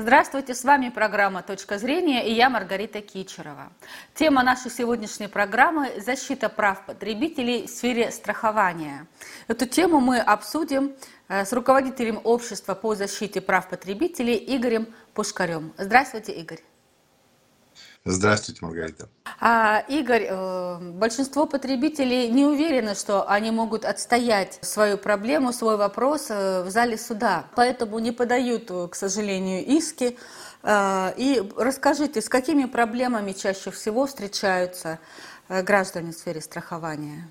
Здравствуйте, с вами программа «Точка зрения» и я Маргарита Кичерова. Тема нашей сегодняшней программы – защита прав потребителей в сфере страхования. Эту тему мы обсудим э, с руководителем общества по защите прав потребителей Игорем Пушкарем. Здравствуйте, Игорь. Здравствуйте, Маргарита. А, Игорь, э, большинство потребителей не уверены, что они могут отстоять свою проблему, свой вопрос э, в зале суда, поэтому не подают, к сожалению, иски. Э, и расскажите, с какими проблемами чаще всего встречаются граждане в сфере страхования?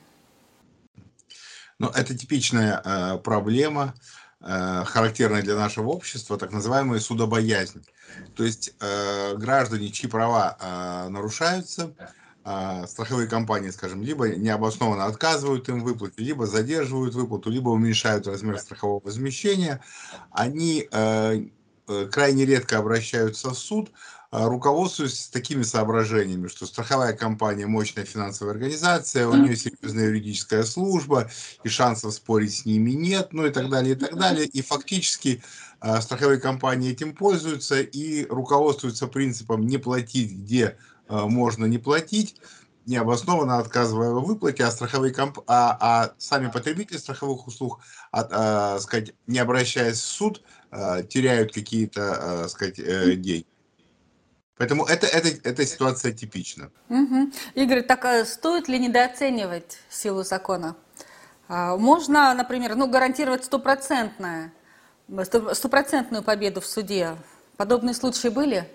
Ну, это типичная проблема Э, характерная для нашего общества, так называемая судобоязнь. То есть э, граждане, чьи права э, нарушаются, э, страховые компании, скажем, либо необоснованно отказывают им в выплате, либо задерживают выплату, либо уменьшают размер страхового возмещения, они э, э крайне редко обращаются в суд, руководствуюсь такими соображениями, что страховая компания мощная финансовая организация, у нее серьезная юридическая служба, и шансов спорить с ними нет, ну и так далее, и так далее. И фактически а, страховые компании этим пользуются и руководствуются принципом не платить, где а, можно не платить, необоснованно отказывая в выплате, а, страховые комп... а, а сами потребители страховых услуг, от, а, сказать, не обращаясь в суд, а, теряют какие-то а, сказать, э, деньги. Поэтому это, это, эта ситуация типична. Угу. Игорь, так а стоит ли недооценивать силу закона? А, можно, например, ну, гарантировать стопроцентную, стопроцентную победу в суде. Подобные случаи были?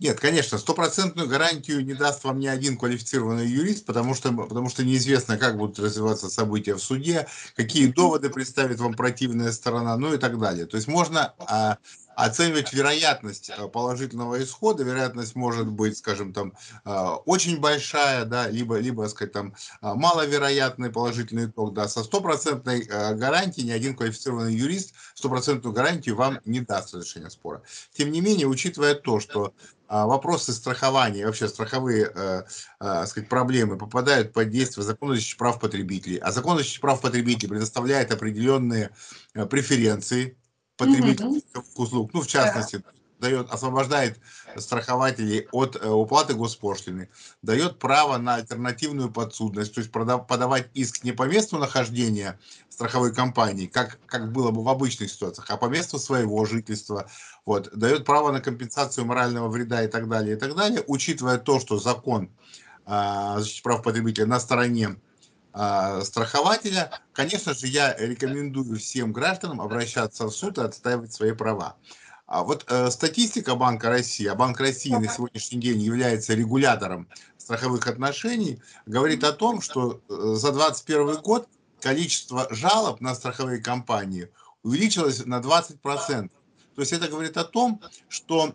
Нет, конечно, стопроцентную гарантию не даст вам ни один квалифицированный юрист, потому что, потому что неизвестно, как будут развиваться события в суде, какие доводы представит вам противная сторона, ну и так далее. То есть можно а, оценивать вероятность э, положительного исхода. Вероятность может быть, скажем, там э, очень большая, да, либо, либо, сказать, там э, маловероятный положительный итог, да, со стопроцентной гарантией ни один квалифицированный юрист стопроцентную гарантию вам не даст разрешения спора. Тем не менее, учитывая то, что вопросы страхования, вообще страховые э, э, сказать, проблемы попадают под действие закона защиты прав потребителей, а закон защиты прав потребителей предоставляет определенные преференции потребительских услуг, ну, в частности, дает, освобождает страхователей от э, уплаты госпошлины, дает право на альтернативную подсудность, то есть подавать иск не по месту нахождения страховой компании, как, как было бы в обычных ситуациях, а по месту своего жительства, вот, дает право на компенсацию морального вреда и так далее, и так далее, учитывая то, что закон э, защиты прав потребителя на стороне а, страхователя, конечно же, я рекомендую всем гражданам обращаться в суд и отстаивать свои права. А вот э, статистика Банка России, а Банк России на сегодняшний день является регулятором страховых отношений, говорит о том, что э, за 2021 год количество жалоб на страховые компании увеличилось на 20%. То есть это говорит о том, что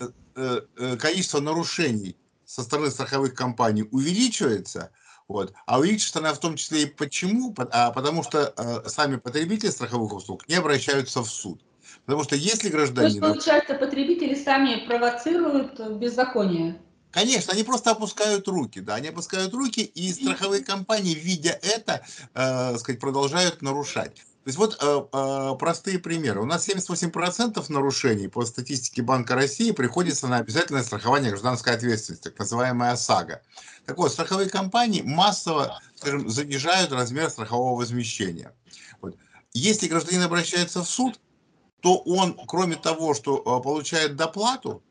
э, э, э количество нарушений со стороны страховых компаний увеличивается, вот. А увеличится она в том числе и почему? А потому что э, сами потребители страховых услуг не обращаются в суд. Потому что если гражданин... То есть, получается, потребители сами провоцируют беззаконие? Конечно, они просто опускают руки, да, они опускают руки, и страховые компании, видя это, э, сказать, продолжают нарушать. То есть вот э, э, простые примеры. У нас 78% нарушений по статистике Банка России приходится на обязательное страхование гражданской ответственности, так называемая ОСАГО. Так вот, страховые компании массово, скажем, занижают размер страхового возмещения. Вот. Если гражданин обращается в суд, то он, кроме того, что э, получает доплату,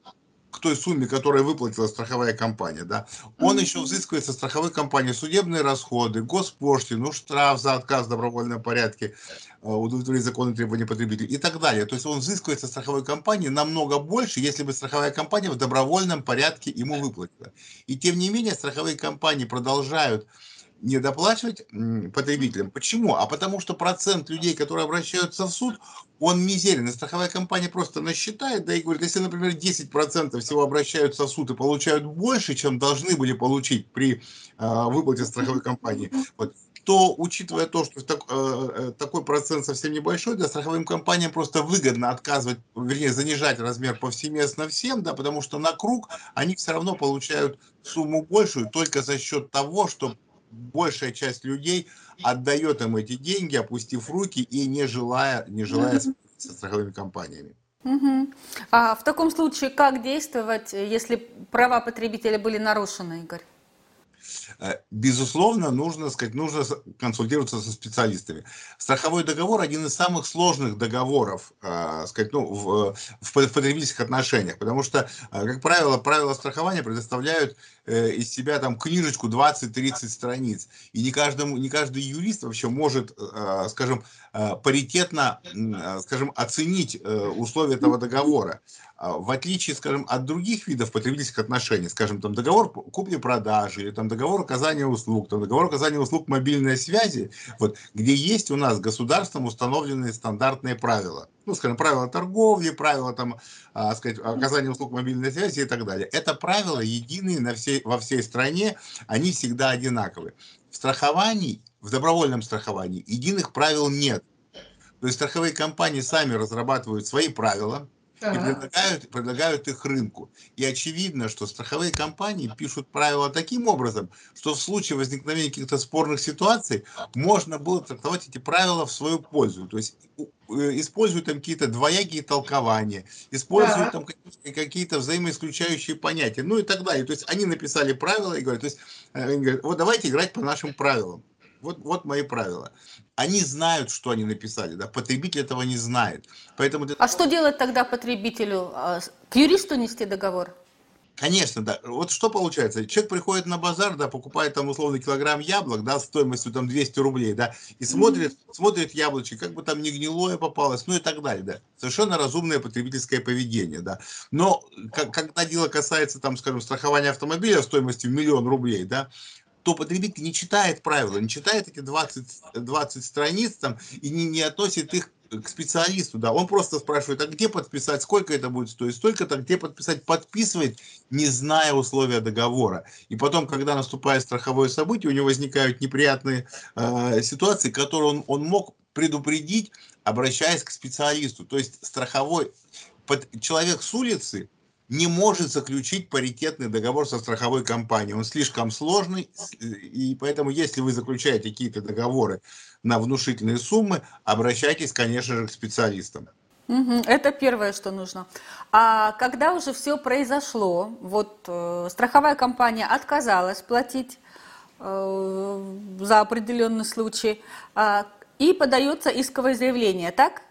к той сумме, которую выплатила страховая компания, да, он mm-hmm. еще взыскивает со страховой компании судебные расходы, госпошлину, штраф за отказ в добровольном порядке, э, удовлетворить законные требования потребителей и так далее. То есть он взыскивает со страховой компании намного больше, если бы страховая компания в добровольном порядке ему выплатила. И тем не менее страховые компании продолжают не доплачивать потребителям. Почему? А потому что процент людей, которые обращаются в суд, он мизерен. И страховая компания просто насчитает, да и говорит, если, например, 10% всего обращаются в суд и получают больше, чем должны были получить при э, выплате страховой компании, вот, то, учитывая то, что так, э, э, такой процент совсем небольшой, для страховым компаниям просто выгодно отказывать, вернее, занижать размер повсеместно всем, да, потому что на круг они все равно получают сумму большую только за счет того, что большая часть людей отдает им эти деньги, опустив руки и не желая, не желая со страховыми компаниями. Угу. А в таком случае как действовать, если права потребителя были нарушены, Игорь? Э, безусловно, нужно, сказать, нужно консультироваться со специалистами. Страховой договор один из самых сложных договоров э, сказать, ну, в, в потребительских отношениях, потому что, э, как правило, правила страхования предоставляют из себя там книжечку 20-30 страниц. И не, каждому, не каждый юрист вообще может, скажем, паритетно, скажем, оценить условия этого договора. А, в отличие, скажем, от других видов потребительских отношений, скажем, там договор купли-продажи, или там договор оказания услуг, там договор оказания услуг мобильной связи, вот, где есть у нас государством установленные стандартные правила. Ну, скажем, правила торговли, правила там, а, сказать, оказания услуг мобильной связи и так далее. Это правила единые на всей, во всей стране, они всегда одинаковые. В страховании, в добровольном страховании единых правил нет. То есть страховые компании сами разрабатывают свои правила, и предлагают, предлагают их рынку. И очевидно, что страховые компании пишут правила таким образом, что в случае возникновения каких-то спорных ситуаций можно было трактовать эти правила в свою пользу. То есть э, используют там какие-то двоякие толкования, используют там какие-то взаимоисключающие понятия, ну и так далее. То есть они написали правила и говорят, то есть, э, они говорят вот давайте играть по нашим правилам. Вот, вот мои правила. Они знают, что они написали, да, потребитель этого не знает. Поэтому... А что делать тогда потребителю? А, к юристу нести договор? Конечно, да. Вот что получается? Человек приходит на базар, да, покупает там условно килограмм яблок, да, стоимостью там 200 рублей, да, и смотрит, mm-hmm. смотрит яблочки, как бы там не гнилое попалось, ну и так далее, да. Совершенно разумное потребительское поведение, да. Но как, когда дело касается, там, скажем, страхования автомобиля стоимостью миллион рублей, да, то потребитель не читает правила, не читает эти 20, 20 страниц там, и не, не относит их к специалисту, да, он просто спрашивает, а где подписать, сколько это будет стоить, столько-то, где подписать, подписывает, не зная условия договора. И потом, когда наступает страховое событие, у него возникают неприятные э, ситуации, которые он, он мог предупредить, обращаясь к специалисту. То есть страховой, под, человек с улицы, не может заключить паритетный договор со страховой компанией. Он слишком сложный, и поэтому, если вы заключаете какие-то договоры на внушительные суммы, обращайтесь, конечно же, к специалистам. Это первое, что нужно. А когда уже все произошло, вот э, страховая компания отказалась платить э, за определенный случай, э, и подается исковое заявление, так?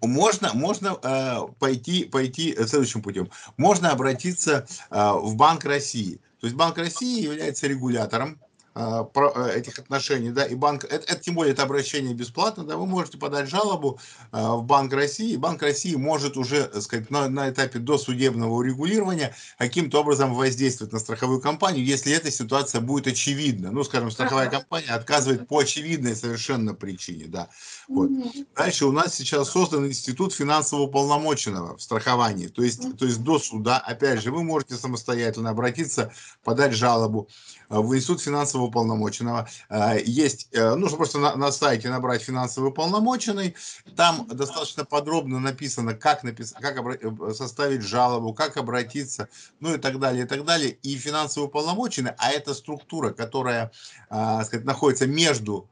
Можно, можно э, пойти, пойти следующим путем. Можно обратиться э, в Банк России. То есть Банк России является регулятором э, этих отношений, да, и банк, это, это тем более это обращение бесплатно, да, вы можете подать жалобу э, в Банк России, Банк России может уже, так сказать, на, на этапе досудебного урегулирования каким-то образом воздействовать на страховую компанию, если эта ситуация будет очевидна. Ну, скажем, страховая компания отказывает по очевидной совершенно причине, да. Вот. Дальше у нас сейчас создан институт финансового полномоченного в страховании, то есть, то есть до суда, опять же, вы можете самостоятельно обратиться, подать жалобу в институт финансового финансового уполномоченного. Э, есть, э, нужно просто на, на сайте набрать финансовый уполномоченный. Там достаточно подробно написано, как, напис... как э, составить жалобу, как обратиться, ну и так далее, и так далее. И финансовый уполномоченный, а это структура, которая, сказать, находится между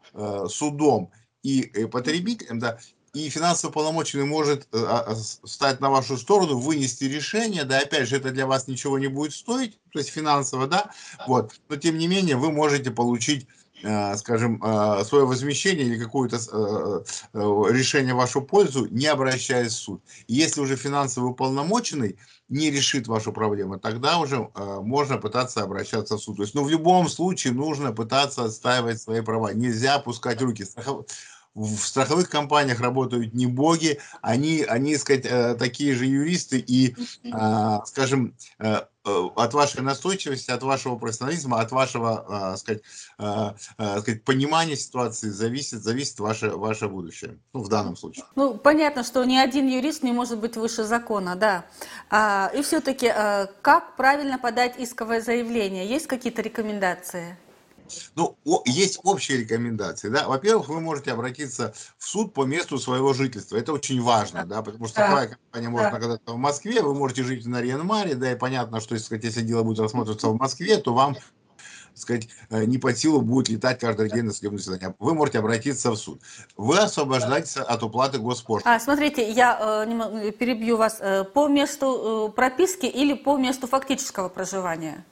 судом и потребителем, да, и финансово полномоченный может э, а, а, встать на вашу сторону, вынести решение, да, опять же, это для вас ничего не будет стоить, то есть финансово, да, вот, но тем не менее вы можете получить э, скажем, э, свое возмещение или какое-то решение в вашу пользу, не обращаясь в суд. И если уже финансовый уполномоченный не решит вашу проблему, тогда уже можно пытаться обращаться в суд. То есть, ну, в любом случае нужно пытаться отстаивать свои права. Нельзя опускать руки в страховых компаниях работают не боги, они, они сказать, э, такие же юристы, и, а, скажем, э, э, от вашей настойчивости, от вашего профессионализма, от вашего, сказать, сказать, понимания ситуации зависит, зависит ваше, ваше будущее, ну, в данном случае. Ну, понятно, что ни один юрист не может быть выше закона, да. А, и все-таки, как правильно подать исковое заявление? Есть какие-то рекомендации? Ну, есть общие рекомендации, да. Во-первых, вы можете обратиться в суд по месту своего жительства. Это очень важно, да, потому что такая компания может находиться в Москве, вы можете жить на Риенмаре, да, и понятно, что если, если дело будет рассматриваться в Москве, то вам сказать, э, не по силу будет летать каждый день на судебное заседание. Вы можете обратиться в суд. Вы освобождаетесь от уплаты госпошлины. А, смотрите, я э, перебью вас. Э, по месту э, прописки или по месту фактического проживания?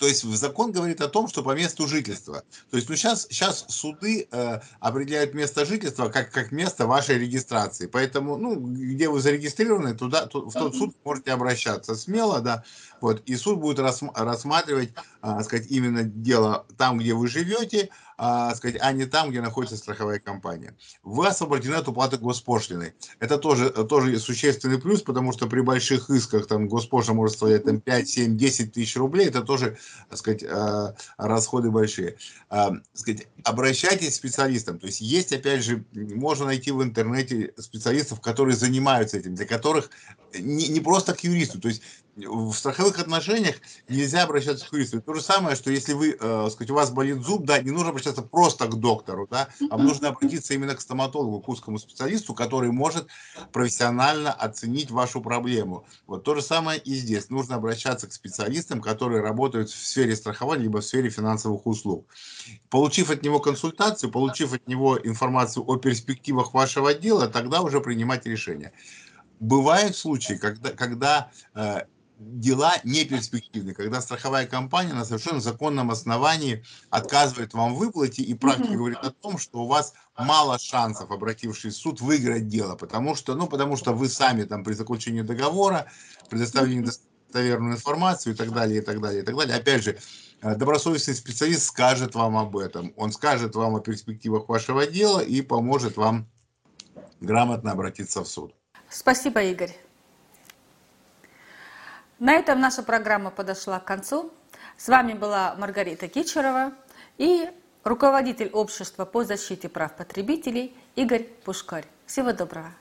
То есть закон говорит о том, что по месту жительства. То есть ну, сейчас, сейчас суды э, определяют место жительства как, как место вашей регистрации. Поэтому, ну, где вы зарегистрированы, туда, ту, в тот суд можете обращаться смело, да. Вот, и суд будет рассматривать, э, сказать, именно дело там, где вы живете, а, сказать, а не там, где находится страховая компания. Вы освобождены от уплаты госпошлины. Это тоже, тоже существенный плюс, потому что при больших исках там госпошлина может стоить там, 5, 7, 10 тысяч рублей. Это тоже, так сказать, а, расходы большие. А, сказать, обращайтесь к специалистам. То есть есть, опять же, можно найти в интернете специалистов, которые занимаются этим, для которых не, не просто к юристу. То есть в страховых отношениях нельзя обращаться к юристу. То же самое, что если вы, э, сказать, у вас болит зуб, да, не нужно обращаться просто к доктору, да, а нужно обратиться именно к стоматологу, к узкому специалисту, который может профессионально оценить вашу проблему. Вот то же самое и здесь. Нужно обращаться к специалистам, которые работают в сфере страхования либо в сфере финансовых услуг. Получив от него консультацию, получив от него информацию о перспективах вашего дела, тогда уже принимать решение. Бывают случаи, когда, когда э, дела не перспективны, когда страховая компания на совершенно законном основании отказывает вам в выплате, и практика говорит о том, что у вас мало шансов, обратившись в суд, выиграть дело, потому что, ну, потому что вы сами там при заключении договора предоставили недостоверную информацию и так далее, и так далее, и так далее. Опять же, э, добросовестный специалист скажет вам об этом, он скажет вам о перспективах вашего дела и поможет вам грамотно обратиться в суд. Спасибо, Игорь. На этом наша программа подошла к концу. С вами была Маргарита Кичерова и руководитель общества по защите прав потребителей Игорь Пушкарь. Всего доброго.